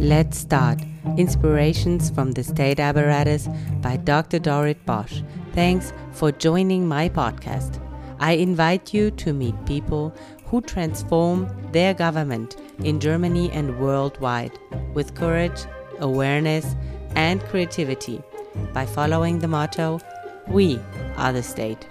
Let's start. Inspirations from the State Apparatus by Dr. Dorit Bosch. Thanks for joining my podcast. I invite you to meet people who transform their government in Germany and worldwide with courage, awareness, and creativity by following the motto We are the state.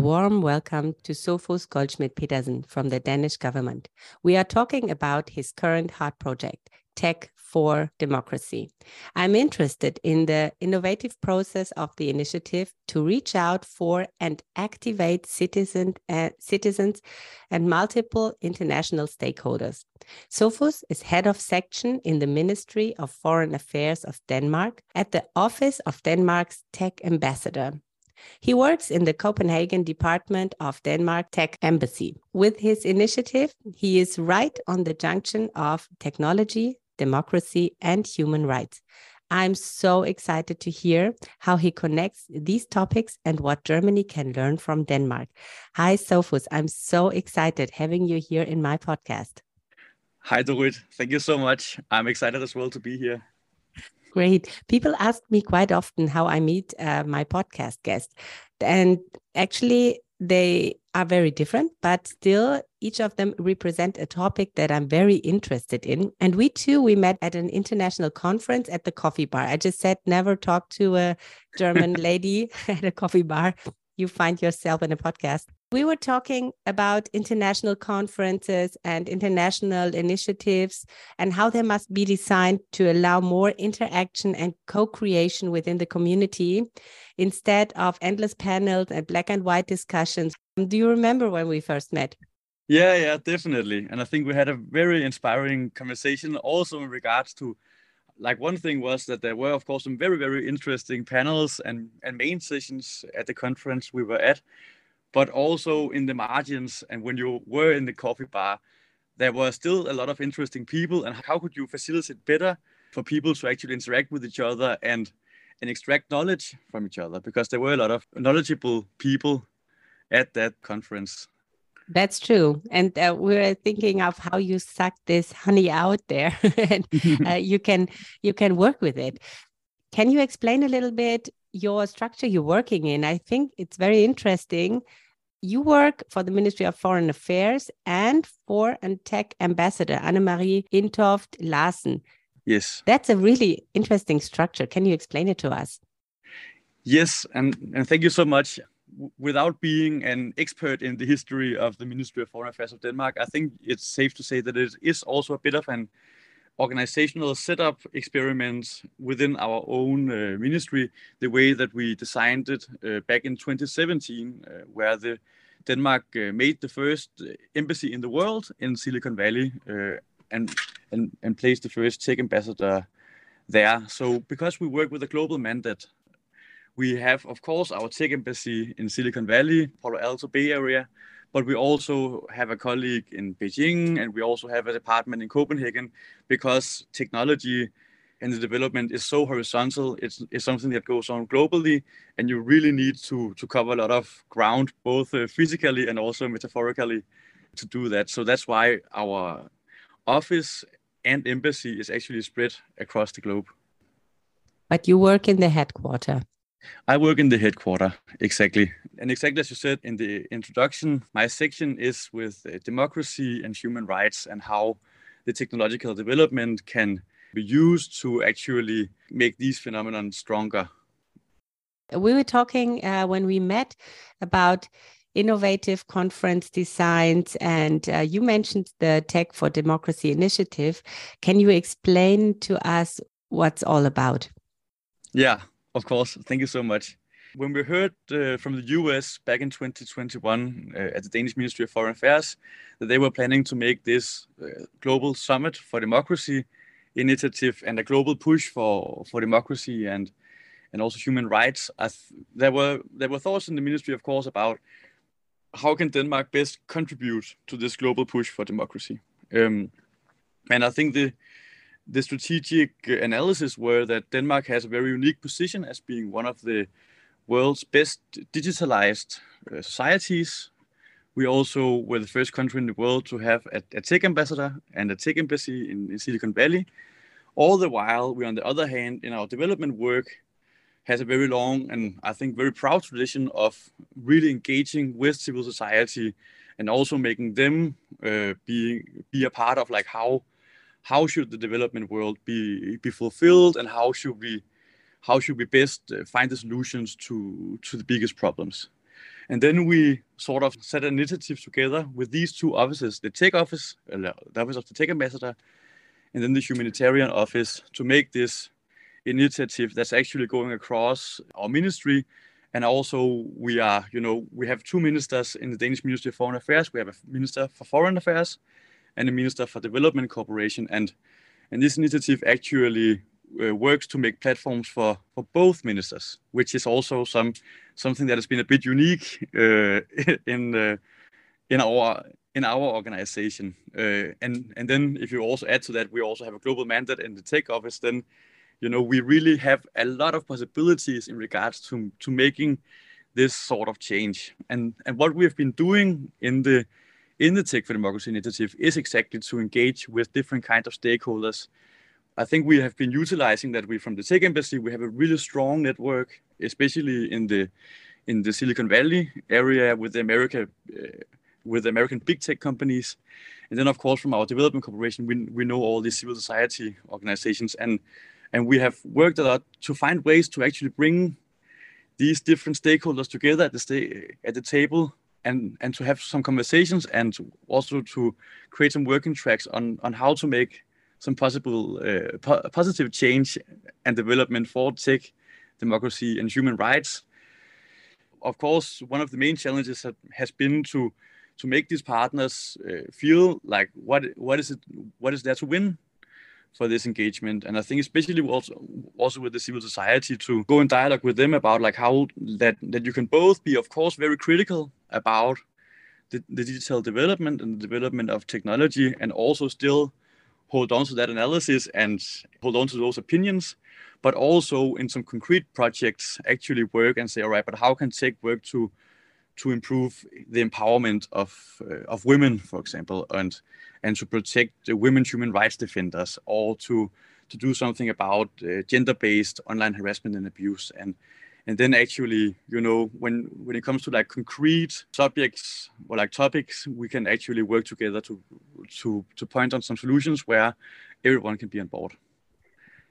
A warm welcome to Sofus Goldschmidt Pedersen from the Danish government. We are talking about his current heart project, Tech for Democracy. I'm interested in the innovative process of the initiative to reach out for and activate citizen, uh, citizens and multiple international stakeholders. Sofus is head of section in the Ministry of Foreign Affairs of Denmark at the Office of Denmark's Tech Ambassador. He works in the Copenhagen department of Denmark Tech Embassy. With his initiative, he is right on the junction of technology, democracy, and human rights. I'm so excited to hear how he connects these topics and what Germany can learn from Denmark. Hi, Sofus. I'm so excited having you here in my podcast. Hi, Dorit. Thank you so much. I'm excited as well to be here. Great. People ask me quite often how I meet uh, my podcast guests. And actually, they are very different, but still, each of them represent a topic that I'm very interested in. And we too, we met at an international conference at the coffee bar. I just said, never talk to a German lady at a coffee bar. You find yourself in a podcast. We were talking about international conferences and international initiatives and how they must be designed to allow more interaction and co creation within the community instead of endless panels and black and white discussions. Um, do you remember when we first met? Yeah, yeah, definitely. And I think we had a very inspiring conversation also in regards to like one thing was that there were of course some very very interesting panels and and main sessions at the conference we were at but also in the margins and when you were in the coffee bar there were still a lot of interesting people and how could you facilitate better for people to actually interact with each other and and extract knowledge from each other because there were a lot of knowledgeable people at that conference that's true. And uh, we are thinking of how you suck this honey out there and uh, you can you can work with it. Can you explain a little bit your structure you're working in. I think it's very interesting. You work for the Ministry of Foreign Affairs and for and tech ambassador, Annemarie Engtoft Larsen. Yes. That's a really interesting structure. Can you explain it to us? Yes, and, and thank you so much. Without being an expert in the history of the Ministry of Foreign Affairs of Denmark, I think it's safe to say that it is also a bit of an organizational setup experiments within our own uh, ministry, the way that we designed it uh, back in 2017, uh, where the Denmark uh, made the first uh, embassy in the world in Silicon Valley uh, and, and, and placed the first tech ambassador there. So because we work with a global mandate, we have, of course, our tech embassy in Silicon Valley, Palo Alto Bay Area, but we also have a colleague in Beijing and we also have a department in Copenhagen because technology and the development is so horizontal. It's, it's something that goes on globally, and you really need to, to cover a lot of ground, both uh, physically and also metaphorically, to do that. So that's why our office and embassy is actually spread across the globe. But you work in the headquarters. I work in the headquarter, exactly. And exactly as you said in the introduction, my section is with uh, democracy and human rights and how the technological development can be used to actually make these phenomena stronger. We were talking uh, when we met about innovative conference designs, and uh, you mentioned the Tech for Democracy initiative. Can you explain to us what's all about? Yeah, of course. Thank you so much. When we heard uh, from the US back in 2021 uh, at the Danish Ministry of Foreign Affairs that they were planning to make this uh, global summit for democracy initiative and a global push for, for democracy and and also human rights, th- there were there were thoughts in the ministry, of course, about how can Denmark best contribute to this global push for democracy. Um, and I think the the strategic analysis were that Denmark has a very unique position as being one of the world's best digitalized uh, societies. We also were the first country in the world to have a, a tech ambassador and a tech embassy in, in Silicon Valley. All the while, we, on the other hand, in our development work, has a very long and I think very proud tradition of really engaging with civil society and also making them uh, be be a part of like how how should the development world be be fulfilled and how should we how should we best uh, find the solutions to to the biggest problems? And then we sort of set an initiative together with these two offices the tech office uh, the office of the tech ambassador and then the humanitarian office to make this initiative that's actually going across our ministry. And also we are you know we have two ministers in the danish ministry of foreign affairs. We have a minister for foreign affairs and a minister for development cooperation. And and this initiative actually uh, works to make platforms for for both ministers which is also some something that has been a bit unique uh, in uh, in our in our organization. Uh, and and then if you also add to that we also have a global mandate in the tech office then you know we really have a lot of possibilities in regards to to making this sort of change. And and what we have been doing in the in the tech for democracy initiative is exactly to engage with different kinds of stakeholders. I think we have been utilizing that we from the tech embassy we have a really strong network especially in the in the silicon valley area with the america uh, with the american big tech companies. And then of course from our development cooperation we, we know all these civil society organizations. And and we have worked a lot to find ways to actually bring these different stakeholders together at the sta- at the table and and to have some conversations and also to create some working tracks on on how to make some possible uh, po- positive change and development for tech democracy and human rights. Of course one of the main challenges has been to to make these partners uh, feel like what what is it what is there to win for this engagement. And i think especially also also with the civil society to go in dialogue with them about like how that that you can both be of course very critical about the, the digital development and the development of technology and also still hold on to that analysis and hold on to those opinions but also in some concrete projects actually work and say all right but how can tech work to to improve the empowerment of uh, of women, for example, and and to protect the women human rights defenders, or to to do something about uh, gender-based online harassment and abuse, and and then actually, you know, when when it comes to like concrete subjects or like topics, we can actually work together to to to point on some solutions where everyone can be on board.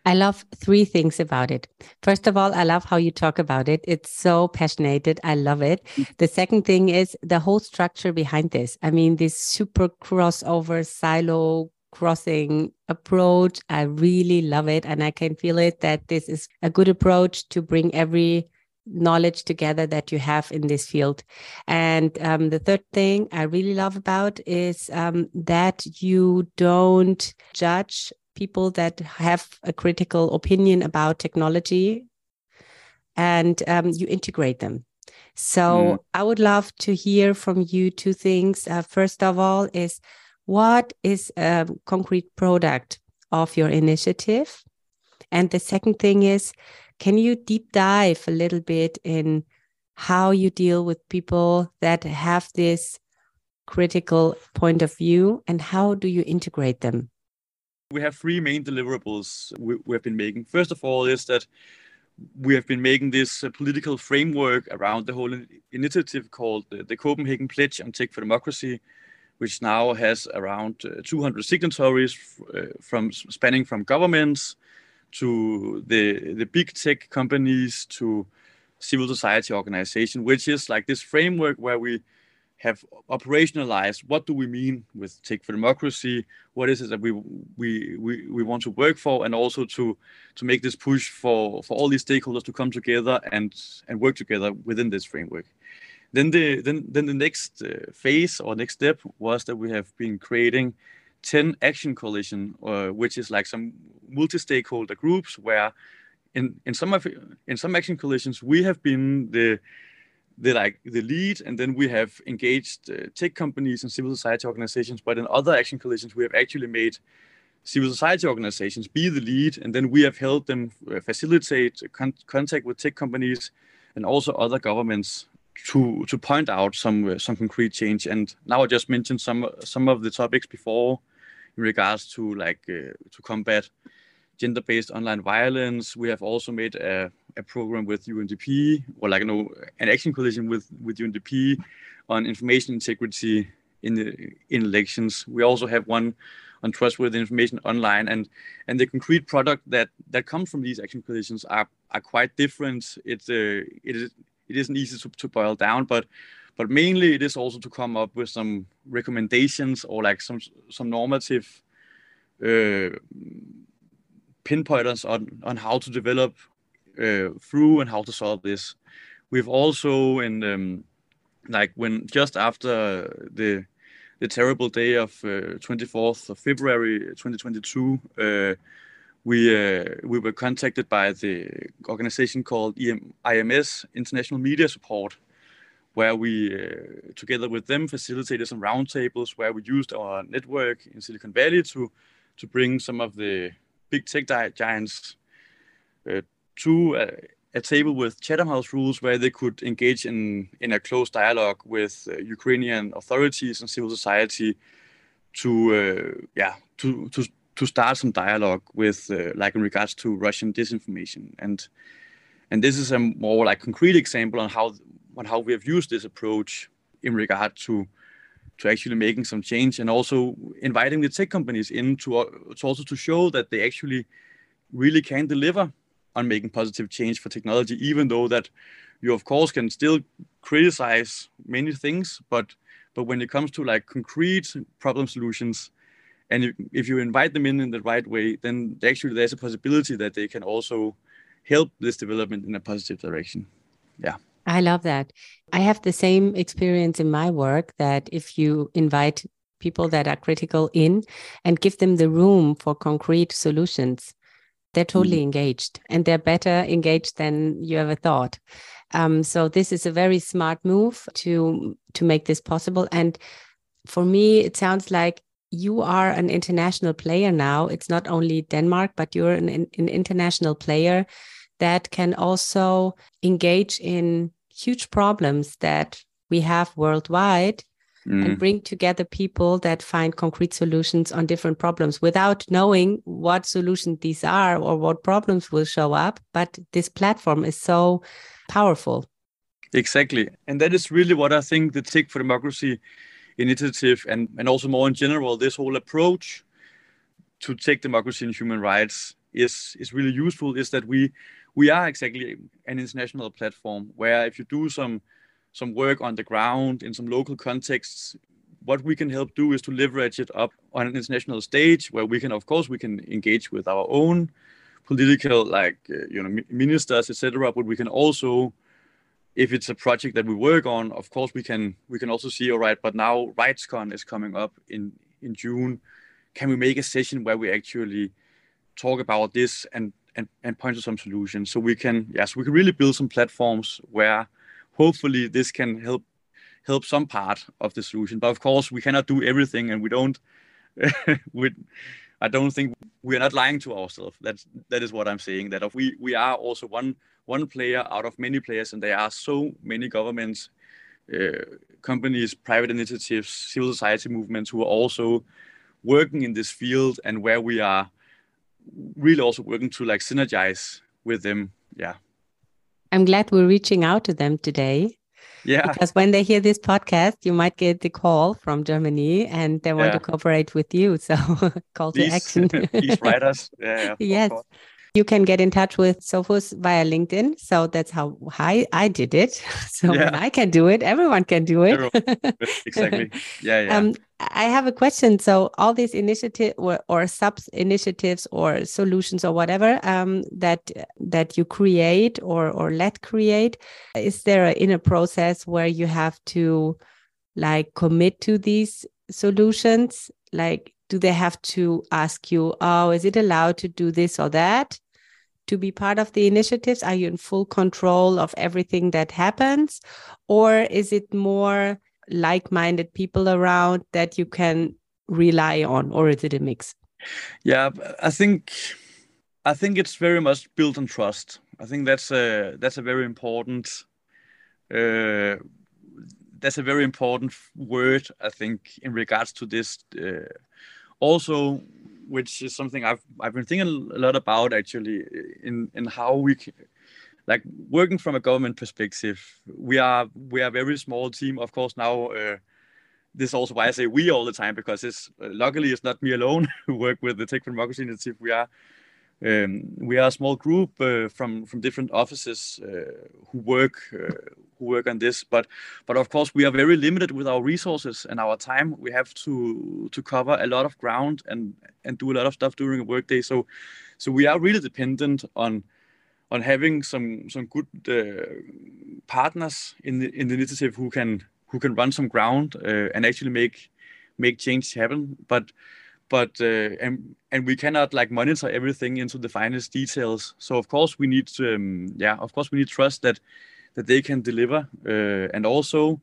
I love three things about it. First of all, I love how you talk about it. It's so passionate. I love it. The second thing is the whole structure behind this. I mean, this super crossover silo crossing approach. I really love it. And I can feel it that this is a good approach to bring every knowledge together that you have in this field. And um, the third thing I really love about is um, that you don't judge people that have a critical opinion about technology and um, you integrate them. So mm. I would love to hear from you two things. Uh, first of all, is what is a concrete product of your initiative? And the second thing is, can you deep dive a little bit in how you deal with people that have this critical point of view and how do you integrate them? We have three main deliverables we, we have been making. First of all, is that we have been making this uh, political framework around the whole initiative called uh, the Copenhagen Pledge on Tech for Democracy, which now has around uh, 200 signatories uh, from spanning from governments to the the big tech companies to civil society organization, which is like this framework where we have operationalized what do we mean with tech for democracy what is it that we we we, we want to work for and also to to make this push for for all these stakeholders to come together and and work together within this framework then the then then the next uh, phase or next step was that we have been creating 10 action coalition uh, which is like some multi-stakeholder groups where in in some of in some action coalitions we have been the the like the lead, and then we have engaged uh, tech companies and civil society organizations. But in other action coalitions, we have actually made civil society organizations be the lead, and then we have helped them uh, facilitate con- contact with tech companies, and also other governments to to point out some uh, some concrete change. And now I just mentioned some some of the topics before in regards to like uh, to combat gender-based online violence. We have also made a, a program with UNDP or like you know an action coalition with with UNDP on information integrity in the in elections. We also have one on trustworthy information online and and the concrete product that that comes from these action coalitions are are quite different. It's uh, it is it isn't easy to, to boil down, but but mainly it is also to come up with some recommendations or like some some normative uh, pinpointers on on how to develop uh, through and how to solve this. We've also in um, like when just after the the terrible day of uh, 24th of February 2022, uh, we uh, we were contacted by the organization called EM, IMS International Media Support, where we uh, together with them facilitated some roundtables where we used our network in Silicon Valley to to bring some of the big tech giants uh, to a, a, table with Chatham House rules where they could engage in in a close dialogue with uh, Ukrainian authorities and civil society to uh, yeah to to to start some dialogue with, uh, like in regards to Russian disinformation, and and this is a more like concrete example on how on how we have used this approach in regard to to actually making some change and also inviting the tech companies in to, to also to show that they actually really can deliver on making positive change for technology even though that you of course can still criticize many things. But but when it comes to like concrete problem solutions and if you invite them in in the right way then actually there's a possibility that they can also help this development in a positive direction. Yeah. I love that. I have the same experience in my work that if you invite people that are critical in and give them the room for concrete solutions they're totally mm. engaged and they're better engaged than you ever thought. Um, so this is a very smart move to to make this possible. And for me it sounds like you are an international player now. It's not only Denmark, but you're an, an international player that can also engage in huge problems that we have worldwide mm. and bring together people that find concrete solutions on different problems without knowing what solutions these are or what problems will show up. But this platform is so powerful. Exactly. And that is really what I think the Tech for Democracy initiative and, and also more in general, this whole approach to take democracy and human rights is is really useful is that we we are exactly an international platform where if you do some some work on the ground in some local contexts what we can help do is to leverage it up on an international stage where we can of course we can engage with our own political like uh, you know ministers etc but we can also if it's a project that we work on, of course we can we can also see all right. But now RightsCon is coming up in in June. Can we make a session where we actually talk about this and and, and point to some solutions? So we can yes we can really build some platforms where hopefully this can help help some part of the solution. But of course we cannot do everything, and we don't. we, I don't think we are not lying to ourselves. That's that is what I'm saying. That if we we are also one one player out of many players, and there are so many governments, uh, companies, private initiatives, civil society movements who are also working in this field, and where we are really also working to like synergize with them. Yeah. I'm glad we're reaching out to them today. Yeah. Because when they hear this podcast, you might get the call from Germany and they want yeah. to cooperate with you. So call please, to action. please write us. Yeah. yes. You can get in touch with Sofus via LinkedIn. So that's how I, I did it. So yeah. I can do it, everyone can do it. exactly. Yeah, yeah. Um, I have a question. So all these initiatives or, or sub initiatives or solutions or whatever um, that that you create or or let create, is there a inner process where you have to like commit to these solutions? Like do they have to ask you, oh, is it allowed to do this or that to be part of the initiatives? Are you in full control of everything that happens? Or is it more like minded people around that you can rely on, or is it a mix? Yeah, I think. I think it's very much built on trust. I think that's a that's a very important Uh, that's a very important word, I think, in regards to this. Uh, also, which is something I've I've been thinking a lot about actually in in how we like working from a government perspective. We are we are a very small team, of course. Now, uh, this is also why I say we all the time because it's uh, luckily it's not me alone who work with the Tech for Democracy Initiative. We are um, we are a small group uh, from from different offices uh, who work uh, who work on this. But but of course we are very limited with our resources and our time. We have to to cover a lot of ground and and do a lot of stuff during a workday. So so we are really dependent on on having some some good uh, partners in the in the initiative who can who can run some ground uh, and actually make make change happen. But but uh, and and we cannot like monitor everything into the finest details. So of course we need um, yeah, of course we need trust that that they can deliver, uh, and also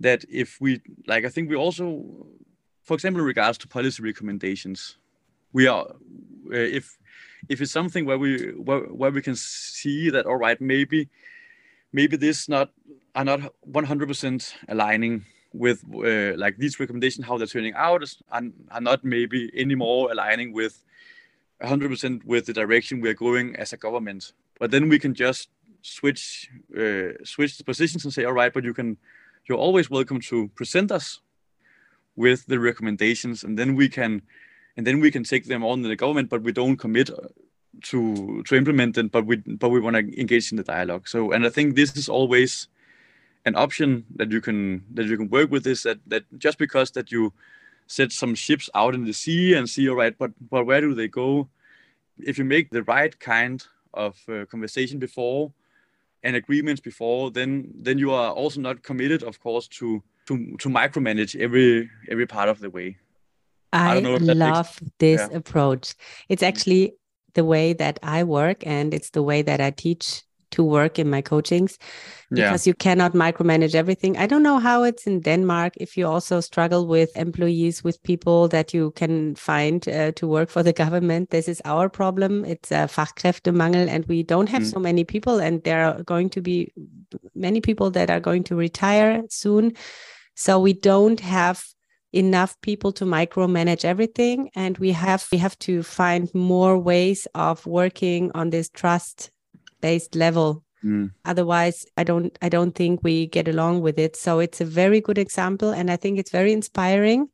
that if we like, I think we also, for example, in regards to policy recommendations, we are uh, if if it's something where we where, where we can see that all right maybe maybe this not are not 100% aligning with uh, like these recommendations, how they're turning out, are, are not maybe anymore aligning with 100% with the direction we're going as a government. But then we can just switch uh, switch the positions and say, all right, but you can you're always welcome to present us with the recommendations, and then we can and then we can take them on in the government, but we don't commit to to implement them, but we but we want to engage in the dialogue. So, and I think this is always an option that you can that you can work with is that that just because that you set some ships out in the sea and see all right but but where do they go if you make the right kind of uh, conversation before and agreements before then then you are also not committed of course to to to micromanage every every part of the way i, I love makes, this yeah. approach it's actually the way that i work and it's the way that i teach to work in my coachings because yeah. you cannot micromanage everything. I don't know how it's in Denmark if you also struggle with employees, with people that you can find uh, to work for the government. This is our problem. It's a Fachkräftemangel, and we don't have mm. so many people, and there are going to be many people that are going to retire soon. So we don't have enough people to micromanage everything and we have we have to find more ways of working on this trust based level. Mm. otherwise i don't i don't think we get along with it. So it's a very good example and i think it's very inspiring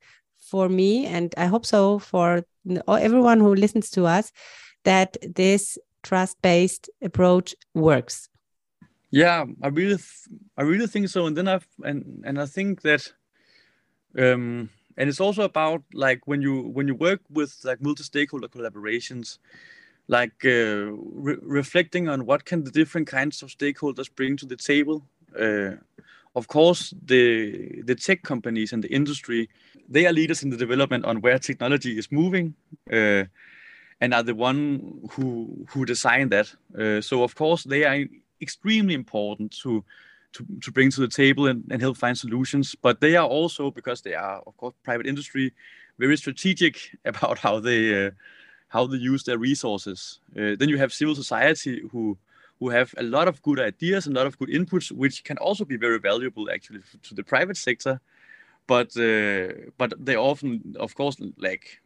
for me and i hope so for everyone who listens to us that this trust based approach works. Yeah i really i really think so. And then i've and and i think that um and it's also about like when you when you work with like multi-stakeholder collaborations like uh, re- reflecting on what can the different kinds of stakeholders bring to the table. Uh, of course, the the tech companies and the industry they are leaders in the development on where technology is moving, uh, and are the one who who design that. Uh, so of course, they are extremely important to. To, to bring to the table and, and help find solutions but they are also because they are of course private industry very strategic about how they uh, how they use their resources. Uh, then you have civil society who who have a lot of good ideas and a lot of good inputs, which can also be very valuable actually to the private sector. But uh, but they often, of course, like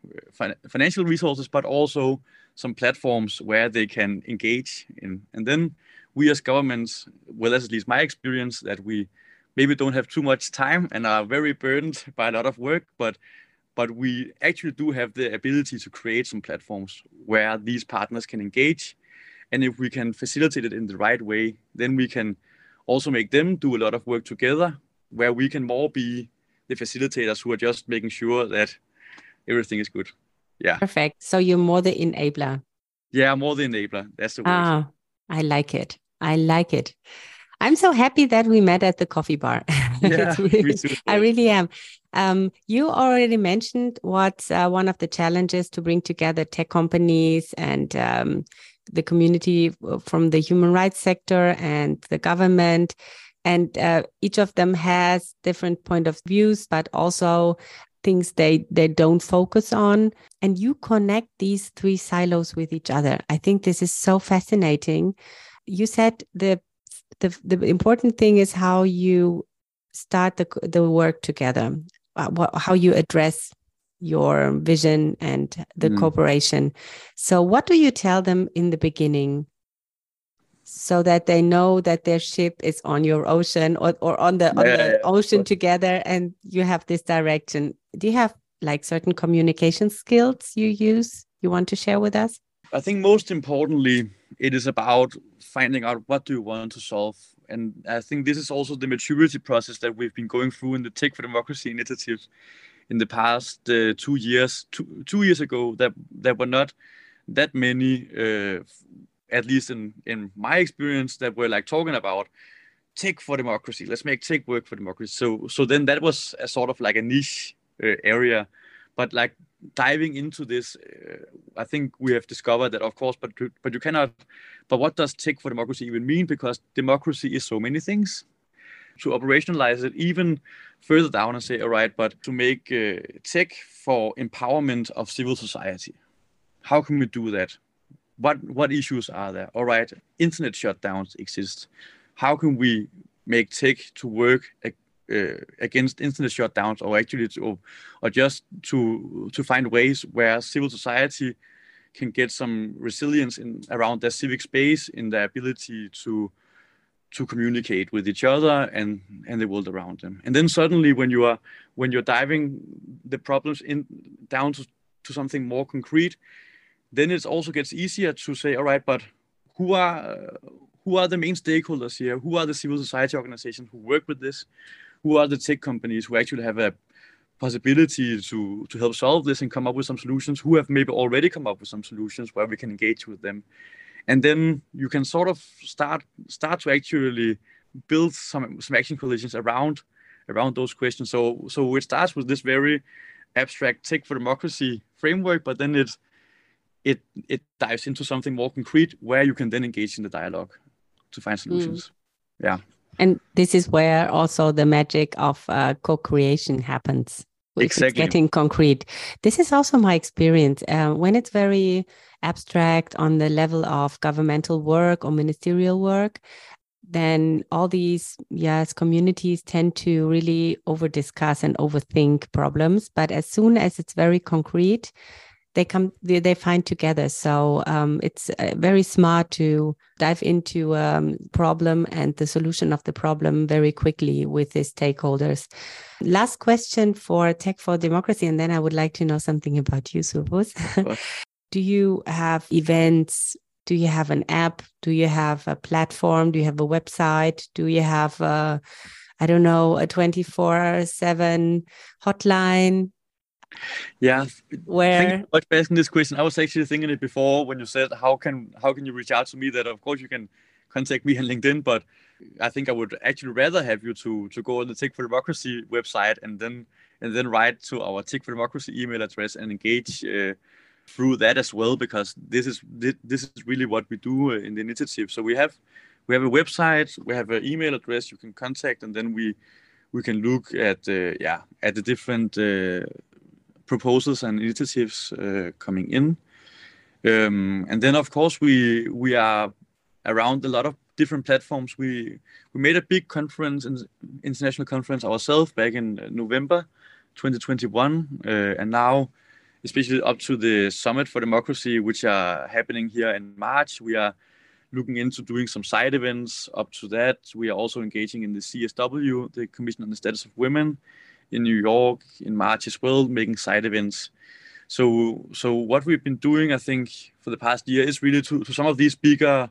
financial resources, but also some platforms where they can engage in. And then we as governments, well, that's at least my experience, that we maybe don't have too much time and are very burdened by a lot of work, but but we actually do have the ability to create some platforms where these partners can engage. And if we can facilitate it in the right way, then we can also make them do a lot of work together, where we can more be the facilitators who are just making sure that everything is good. Yeah. Perfect. So you're more the enabler. Yeah, more the enabler. That's the word. Ah, I like it. I like it. I'm so happy that we met at the coffee bar. Yeah, really, I really am. Um, you already mentioned what's uh, one of the challenges to bring together tech companies and um, the community uh, from the human rights sector and the government. And uh, each of them has different point of views, but also things they they don't focus on and you connect these three silos with each other i think this is so fascinating you said the the the important thing is how you start the the work together, uh, how you address your vision and the mm. cooperation. So, what do you tell them in the beginning so that they know that their ship is on your ocean or, or on the yeah, on the yeah, ocean together and you have this direction? Do you have like certain communication skills you use you want to share with us? I think most importantly, it is about finding out what do you want to solve. And I think this is also the maturity process that we've been going through in the Tech for Democracy initiatives in the past uh, two years. Two, two years ago, that there were not that many, uh, at least in in my experience, that were like talking about tech for democracy. Let's make tech work for democracy. So so then that was a sort of like a niche uh, area, but like diving into this, uh, I think we have discovered that, of course, but but you cannot. But what does tech for democracy even mean? Because democracy is so many things. To operationalize it even further down and say, all right, but to make uh, tech for empowerment of civil society, how can we do that? What what issues are there? All right, internet shutdowns exist. How can we make tech to work Øh, against internet shutdowns or actually to, or just to to find ways where civil society can get some resilience in around their civic space in their ability to to communicate with each other and and the world around them. And then suddenly when you are when you're diving the problems in down to, to something more concrete then it also gets easier to say all right but who are who are the main stakeholders here? Who are the civil society organizations who work with this who are the tech companies who actually have a possibility to to help solve this and come up with some solutions who have maybe already come up with some solutions where we can engage with them. And then you can sort of start start to actually build some some action coalitions around around those questions. So so it starts with this very abstract tech for democracy framework but then it it it dives into something more concrete where you can then engage in the dialogue to find solutions. Mm. yeah and this is where also the magic of uh, co-creation happens. Exactly. It's getting concrete. This is also my experience. Uh, when it's very abstract on the level of governmental work or ministerial work, then all these yes communities tend to really over discuss and overthink problems. But as soon as it's very concrete, they come they, they find together. So um, it's uh, very smart to dive into a um, problem and the solution of the problem very quickly with the stakeholders. Last question for tech for democracy and then i would like to know something about you Sofus. do you have events? Do you have an app? Do you have a platform? Do you have a website? Do you have a i don't know a 24 7 hotline yeah. Where Thank you much for asking this question. I was actually thinking it before when you said how can how can you reach out to me that of course you can contact me on LinkedIn, but I think I would actually rather have you to to go on the Tech for Democracy website and then and then write to our Tech for Democracy email address and engage uh, through that as well because this is this is really what we do uh, in the initiative. So we have we have a website, we have an email address you can contact, and then we we can look at uh, yeah at the different uh, proposals and initiatives uh, coming in. Um, and then, of course, we we are around a lot of different platforms. We we made a big conference, international conference ourselves back in November 2021, uh, and now, especially up to the Summit for Democracy, which are happening here in March, we are looking into doing some side events. Up to that, we are also engaging in the CSW, the Commission on the Status of Women, in New York in March as well, making side events. So, so what we've been doing, I think, for the past year is really to, to some of these bigger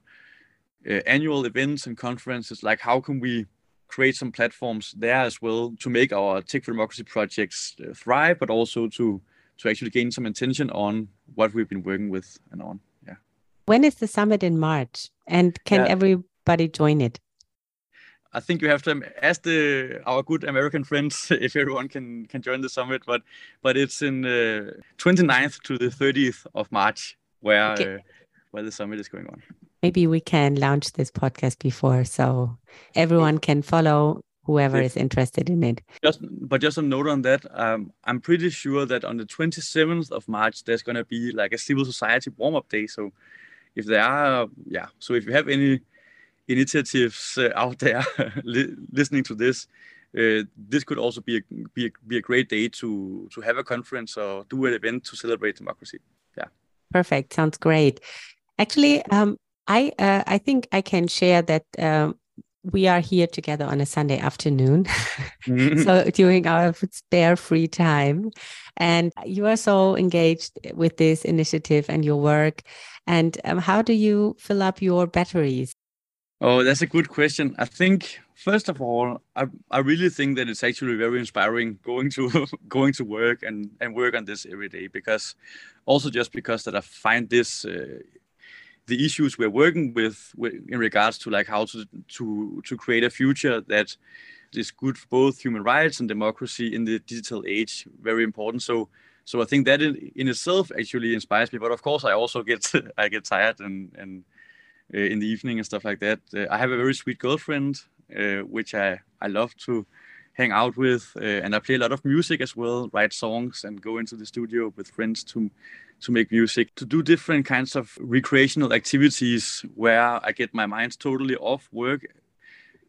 uh, annual events and conferences, like how can we create some platforms there as well to make our Tech for Democracy projects uh, thrive, but also to to actually gain some attention on what we've been working with and on. Yeah. When is the summit in March, and can yeah. everybody join it? I think you have to ask the our good American friends if everyone can can join the summit. But but it's in uh, 29th to the 30th of March where okay. uh, where the summit is going on. Maybe we can launch this podcast before so everyone can follow whoever is interested in it. Just but just a note on that. Um, I'm pretty sure that on the 27th of March there's going to be like a civil society warm up day. So if there are yeah, so if you have any initiatives uh, out there listening to this, uh, this could also be a, be a, be a great day to to have a conference or do an event to celebrate democracy. Yeah. Perfect. Sounds great. Actually, um, I uh, I think I can share that um, we are here together on a Sunday afternoon. Mm-hmm. so during our spare free time. And you are so engaged with this initiative and your work. And um, how do you fill up your batteries? Oh, that's a good question. I think first of all, I, I really think that it's actually very inspiring going to going to work and, and work on this every day because also just because that I find this uh, the issues we're working with in regards to like how to to to create a future that is good for both human rights and democracy in the digital age very important so so i think that in, in itself actually inspires me but of course i also get i get tired and and uh, in the evening and stuff like that uh, i have a very sweet girlfriend uh, which i i love to hang out with uh, and i play a lot of music as well write songs and go into the studio with friends to to make music, to do different kinds of recreational activities where I get my mind totally off work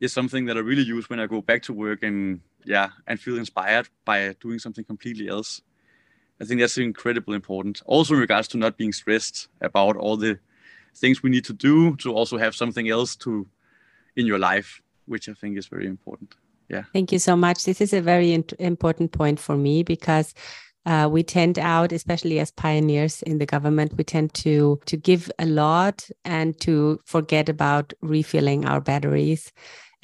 is something that I really use when I go back to work and yeah, and feel inspired by doing something completely else. I think that's incredibly important. Also in regards to not being stressed about all the things we need to do to also have something else to in your life, which I think is very important. Yeah. Thank you so much. This is a very important point for me because uh, we tend out, especially as pioneers in the government, we tend to to give a lot and to forget about refilling our batteries.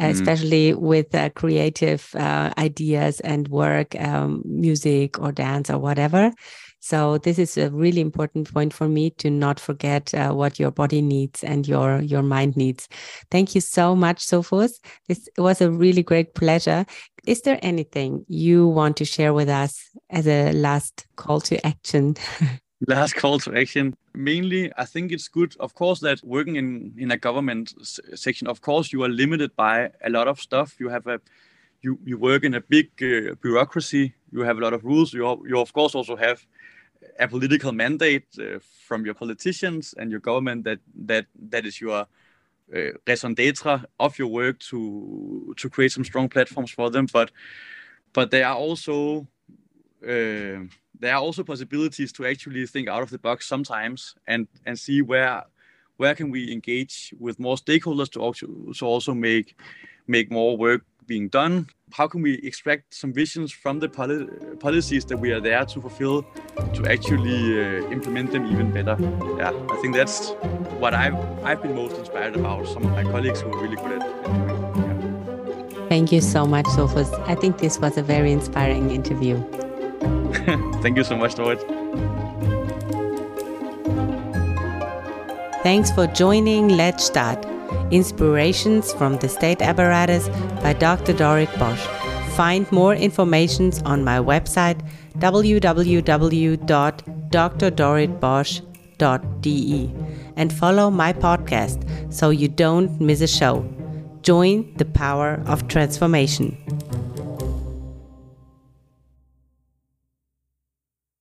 Mm. Especially with uh, creative uh, ideas and work, um, music or dance or whatever. So this is a really important point for me to not forget uh, what your body needs and your your mind needs. Thank you so much, Sofus. This was a really great pleasure. Is there anything you want to share with us as a last call to action? last call to action. Mainly i think it's good of course that working in in a government section of course you are limited by a lot of stuff. You have a you you work in a big uh, bureaucracy. You have a lot of rules. You you of course also have a political mandate uh, from your politicians and your government that that that is your uh, raison d'être of your work to to create some strong platforms for them. But but they are also uh, there are also possibilities to actually think out of the box sometimes and and see where where can we engage with more stakeholders to also to also make make more work being done? How can we extract some visions from the poli- policies that we are there to fulfill to actually uh, implement them even better? Yeah, I think that's what I've, I've been most inspired about. Some of my colleagues who are really good at, doing. Thank you so much, Sofus. I think this was a very inspiring interview. Thank you so much, Dorit. Thanks for joining Let's Start Inspirations from the State Apparatus by Dr. Dorit Bosch. Find more information on my website www.drdoritbosch.de and follow my podcast so you don't miss a show. Join the power of transformation.